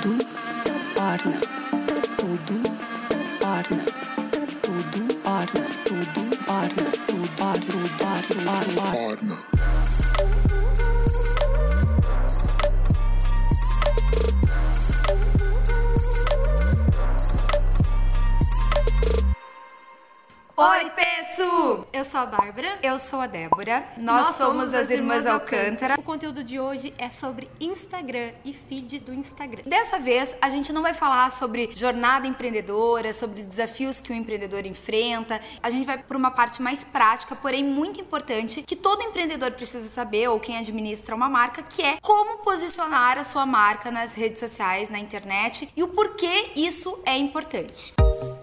tudo orna, tudo orna, tudo orna, tudo orna, tudo orna, tudo orna, orna. Oi, Peço! Eu sou a Bárbara. Eu sou a Débora. Nós, somos as Irmãs Alcântara. O conteúdo de hoje é sobre Instagram e feed do Instagram. Dessa vez, a gente não vai falar sobre jornada empreendedora, sobre desafios que o empreendedor enfrenta. A gente vai por uma parte mais prática, porém muito importante, que todo empreendedor precisa saber, ou quem administra uma marca, que é como posicionar a sua marca nas redes sociais, na internet e o porquê isso é importante. Tá,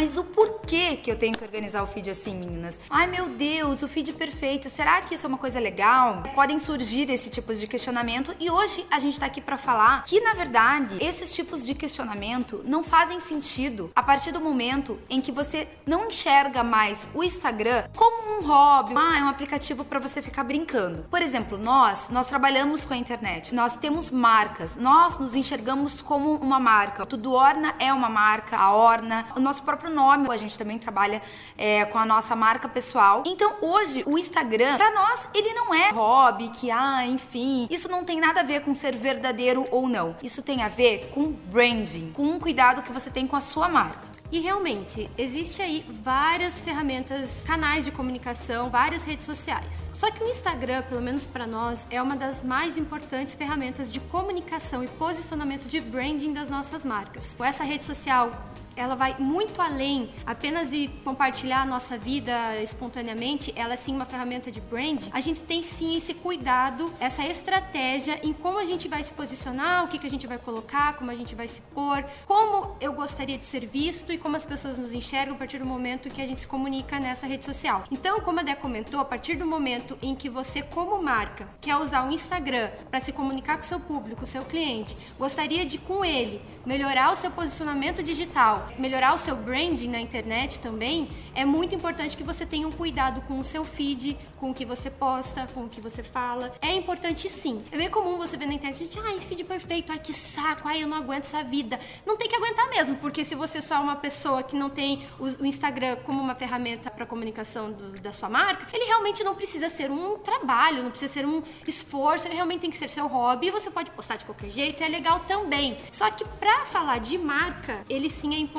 mas o porquê que eu tenho que organizar o feed assim, meninas? Ai meu Deus, o feed perfeito, será que isso é uma coisa legal? Podem surgir esse tipo de questionamento e hoje a gente tá aqui para falar que, na verdade, esses tipos de questionamento não fazem sentido a partir do momento em que você não enxerga mais o Instagram como um hobby, ah, é um aplicativo para você ficar brincando. Por exemplo, nós, nós trabalhamos com a internet, nós temos marcas, nós nos enxergamos como uma marca. Tudo Orna é uma marca, a Orna, o nosso próprio nome, a gente também trabalha é, com a nossa marca pessoal. Então, hoje, o Instagram, para nós, ele não é hobby, que, ah, enfim, isso não tem nada a ver com ser verdadeiro ou não. Isso tem a ver com branding, com um cuidado que você tem com a sua marca. E realmente, existe aí várias ferramentas, canais de comunicação, várias redes sociais. Só que o Instagram, pelo menos para nós, é uma das mais importantes ferramentas de comunicação e posicionamento de branding das nossas marcas. Essa rede social ela vai muito além apenas de compartilhar a nossa vida espontaneamente, ela é sim uma ferramenta de brand. A gente tem sim esse cuidado, essa estratégia em como a gente vai se posicionar, o que, que a gente vai colocar, como a gente vai se pôr, como eu gostaria de ser visto e como as pessoas nos enxergam a partir do momento que a gente se comunica nessa rede social. Então, como a Dé comentou, a partir do momento em que você, como marca, quer usar o Instagram para se comunicar com seu público, seu cliente, gostaria de, com ele, melhorar o seu posicionamento digital, melhorar o seu branding na internet também, é muito importante que você tenha um cuidado com o seu feed, com o que você posta, com o que você fala. É importante sim. É bem comum você ver na internet, gente, ai, feed perfeito, ai, que saco, ai, eu não aguento essa vida. Não tem que aguentar mesmo, porque se você só é uma pessoa que não tem o Instagram como uma ferramenta para comunicação do, da sua marca, ele realmente não precisa ser um trabalho, não precisa ser um esforço, ele realmente tem que ser seu hobby. Você pode postar de qualquer jeito, é legal também. Só que para falar de marca, ele sim é importante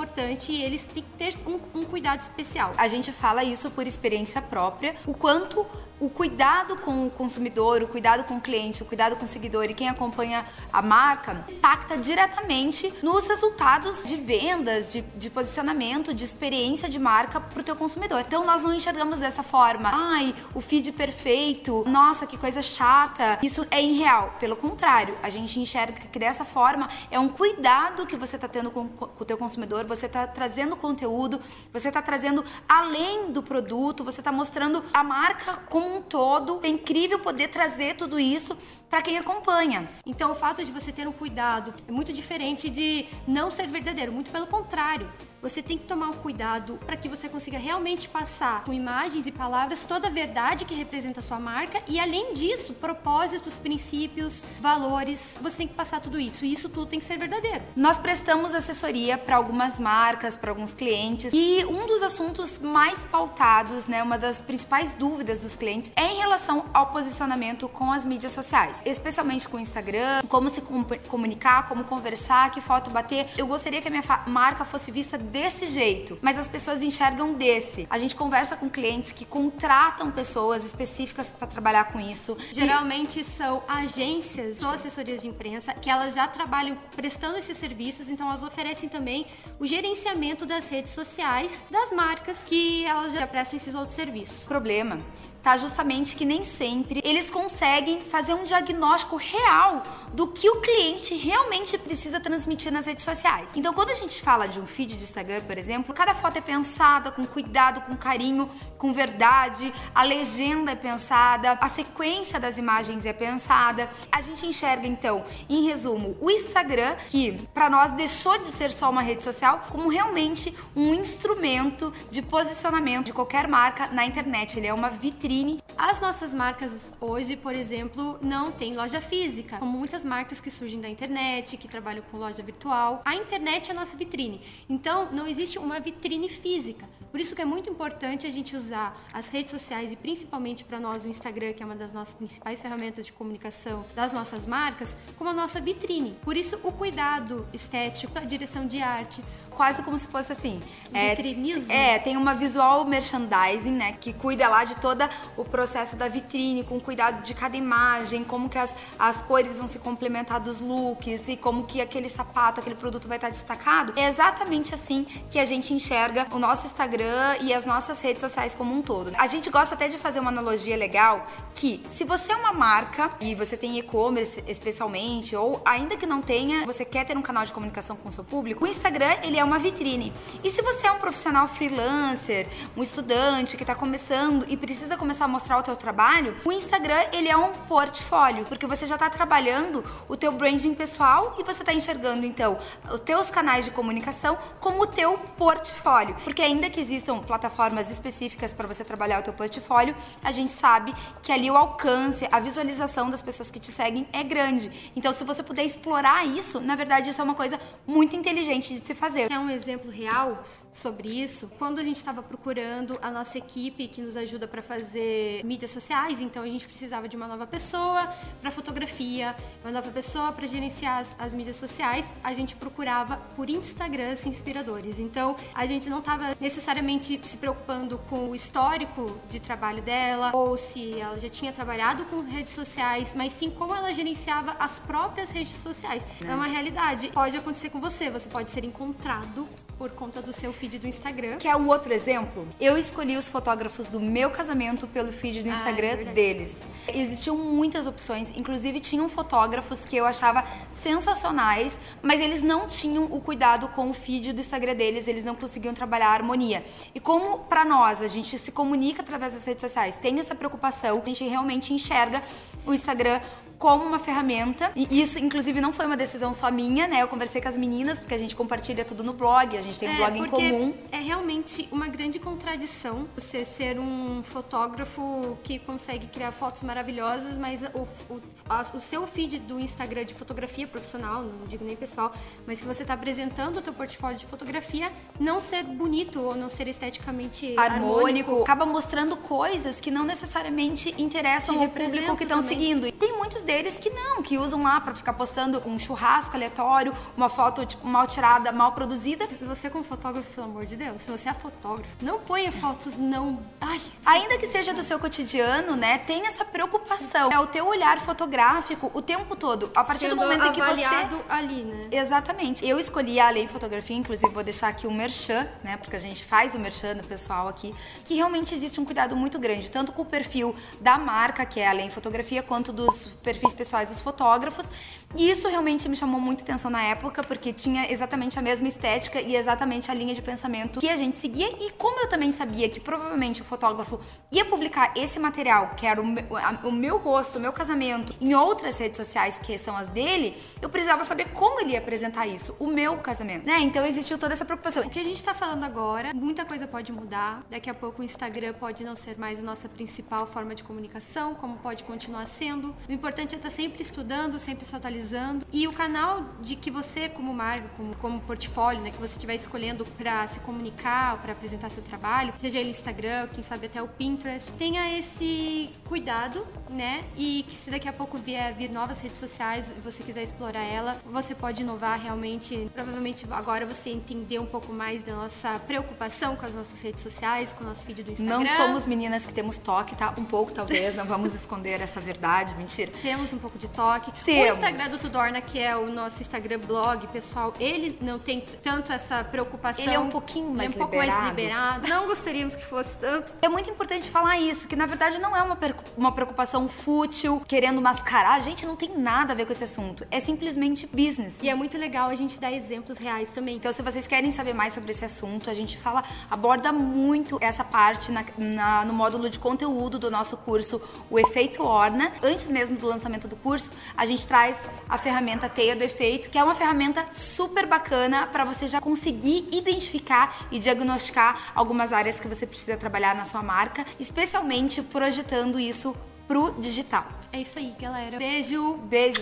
e eles têm que ter um, um cuidado especial. A gente fala isso por experiência própria, o quanto o cuidado com o consumidor, o cuidado com o cliente, o cuidado com o seguidor e quem acompanha a marca impacta diretamente nos resultados de vendas, de, de posicionamento, de experiência de marca para o teu consumidor. Então nós não enxergamos dessa forma, ai, o feed perfeito, nossa, que coisa chata. Isso é irreal. Pelo contrário, a gente enxerga que dessa forma é um cuidado que você está tendo com, com o teu consumidor, você está trazendo conteúdo, você está trazendo além do produto, você está mostrando a marca como um todo. É incrível poder trazer tudo isso para quem acompanha. Então, o fato de você ter um cuidado é muito diferente de não ser verdadeiro, muito pelo contrário. Você tem que tomar um cuidado para que você consiga realmente passar com imagens e palavras toda a verdade que representa a sua marca e além disso, propósitos, princípios, valores. Você tem que passar tudo isso e isso tudo tem que ser verdadeiro. Nós prestamos assessoria para algumas marcas, para alguns clientes e um dos assuntos mais pautados, né, uma das principais dúvidas dos clientes é em relação ao posicionamento com as mídias sociais, especialmente com o Instagram, como se comunicar, como conversar, que foto bater. Eu gostaria que a minha marca fosse vista desse jeito, mas as pessoas enxergam desse. A gente conversa com clientes que contratam pessoas específicas para trabalhar com isso. Geralmente são agências ou assessorias de imprensa que elas já trabalham prestando esses serviços, então elas oferecem também o gerenciamento das redes sociais das marcas que elas já prestam esses outros serviços. O problema tá justamente que nem sempre eles conseguem fazer um diagnóstico real do que o cliente realmente precisa transmitir nas redes sociais. Então, quando a gente fala de um feed de Instagram, por exemplo, cada foto é pensada com cuidado, com carinho, com verdade, a legenda é pensada, a sequência das imagens é pensada. A gente enxerga então, em resumo, o Instagram, que para nós deixou de ser só uma rede social, como realmente um instrumento de posicionamento de qualquer marca na internet. Ele é uma vitrine vitrine. As nossas marcas hoje, por exemplo, não têm loja física, como muitas marcas que surgem da internet, que trabalham com loja virtual. A internet é a nossa vitrine. Então, não existe uma vitrine física. Por isso que é muito importante a gente usar as redes sociais e principalmente para nós o Instagram, que é uma das nossas principais ferramentas de comunicação das nossas marcas, como a nossa vitrine. Por isso o cuidado estético, a direção de arte, quase como se fosse assim. Vitrinismo? É, é, tem uma visual merchandising, né? Que cuida lá de todo o processo da vitrine, com cuidado de cada imagem, como que as, as cores vão se complementar dos looks e como que aquele sapato, aquele produto vai estar destacado. É exatamente assim que a gente enxerga o nosso Instagram e as nossas redes sociais como um todo. A gente gosta até de fazer uma analogia legal que se você é uma marca e você tem e-commerce especialmente, ou ainda que não tenha, você quer ter um canal de comunicação com o seu público, o Instagram ele é uma vitrine. E se você é um profissional freelancer, um estudante que está começando e precisa começar a mostrar o teu trabalho, o Instagram ele é um portfólio, porque você já está trabalhando o teu branding pessoal e você está enxergando então os teus canais de comunicação como o teu portfólio. Porque ainda que existam plataformas específicas para você trabalhar o teu portfólio, a gente sabe que ali o alcance, a visualização das pessoas que te seguem é grande. Então, se você puder explorar isso, na verdade, isso é uma coisa muito inteligente de se fazer é um exemplo real sobre isso. Quando a gente estava procurando a nossa equipe que nos ajuda para fazer mídias sociais, então a gente precisava de uma nova pessoa para fotografia, uma nova pessoa para gerenciar as, as, mídias sociais, a gente procurava por Instagrams inspiradores. Então a gente não estava necessariamente se preocupando com o histórico de trabalho dela ou se ela já tinha trabalhado com redes sociais, mas sim como ela gerenciava as próprias redes sociais. É uma realidade. Pode acontecer com você, você pode ser encontrado por conta do seu feed do Instagram. Que é o outro exemplo. Eu escolhi os fotógrafos do meu casamento pelo feed do Instagram ah, é deles. Existiam muitas opções, inclusive tinham fotógrafos que eu achava sensacionais, mas eles não tinham o cuidado com o feed do Instagram deles, eles não conseguiam trabalhar a harmonia. E como para nós a gente se comunica através das redes sociais, tem essa preocupação, a gente realmente enxerga o Instagram como uma ferramenta. E isso, inclusive, não foi uma decisão só minha, né? Eu conversei com as meninas, porque a gente compartilha tudo no blog, a gente tem um é, blog em comum. É realmente uma grande contradição você ser um fotógrafo que consegue criar fotos maravilhosas, mas o, o, a, o seu feed do Instagram de fotografia profissional, não digo nem pessoal, mas que você está apresentando o teu portfólio de fotografia, não ser bonito ou não ser esteticamente harmônico. harmônico. Acaba mostrando coisas que não necessariamente interessam ao público que estão seguindo. E tem muitos deles que não, que usam lá para ficar postando um churrasco aleatório, uma foto tipo, mal tirada, mal produzida. Você como fotógrafo, pelo amor de Deus, se você é fotógrafo, não ponha fotos não... Ai, Ainda que seja do seu cotidiano, né, tem essa preocupação. É o teu olhar fotográfico o tempo todo. A partir Sendo do momento em que você... ali, né? Exatamente. Eu escolhi a Lei Fotografia, inclusive vou deixar aqui o merchan, né, porque a gente faz o merchan do pessoal aqui, que realmente existe um cuidado muito grande, tanto com o perfil da marca, que é a Lei Fotografia, quanto dos perfis perfis pessoais dos fotógrafos. E isso realmente me chamou muita atenção na época, porque tinha exatamente a mesma estética e exatamente a linha de pensamento que a gente seguia. E como eu também sabia que provavelmente o fotógrafo ia publicar esse material, que era o meu, o meu rosto, o meu casamento, em outras redes sociais que são as dele, eu precisava saber como ele ia apresentar isso, o meu casamento, né? Então existiu toda essa preocupação. O que a gente tá falando agora, muita coisa pode mudar. Daqui a pouco o Instagram pode não ser mais a nossa principal forma de comunicação, como pode continuar sendo. O importante importante é estar sempre estudando, sempre se atualizando. E o canal de que você, como marca, como, como portfólio, né, que você estiver escolhendo para se comunicar, para apresentar seu trabalho, seja ele Instagram, quem sabe até o Pinterest, tenha esse cuidado, né? E que se daqui a pouco vier vir novas redes sociais e você quiser explorar ela, você pode inovar realmente. Provavelmente agora você entender um pouco mais da nossa preocupação com as nossas redes sociais, com o nosso feed do Instagram. Não somos meninas que temos toque, tá? Um pouco talvez, não vamos esconder essa verdade, mentira. Temos um pouco de toque. Temos. O Instagram do Tudorna, que é o nosso Instagram blog, pessoal, ele não tem tanto essa preocupação. Ele é um pouquinho mais é um pouco liberado. mais liberado. Não gostaríamos que fosse tanto. É muito importante falar isso, que na verdade não é uma uma preocupação fútil, querendo mascarar. Gente, não tem nada a ver com esse assunto. É simplesmente business. E é muito legal a gente dar exemplos reais também. Então, se vocês querem saber mais sobre esse assunto, a gente fala, aborda muito essa parte na, na, no módulo de conteúdo do nosso curso, o efeito Orna. Antes mesmo do lançamento do curso, a gente traz a ferramenta Teia do Efeito, que é uma ferramenta super bacana para você já conseguir identificar e diagnosticar algumas áreas que você precisa trabalhar na sua marca, especialmente projetando isso pro digital. É isso aí, galera. Beijo! Beijo!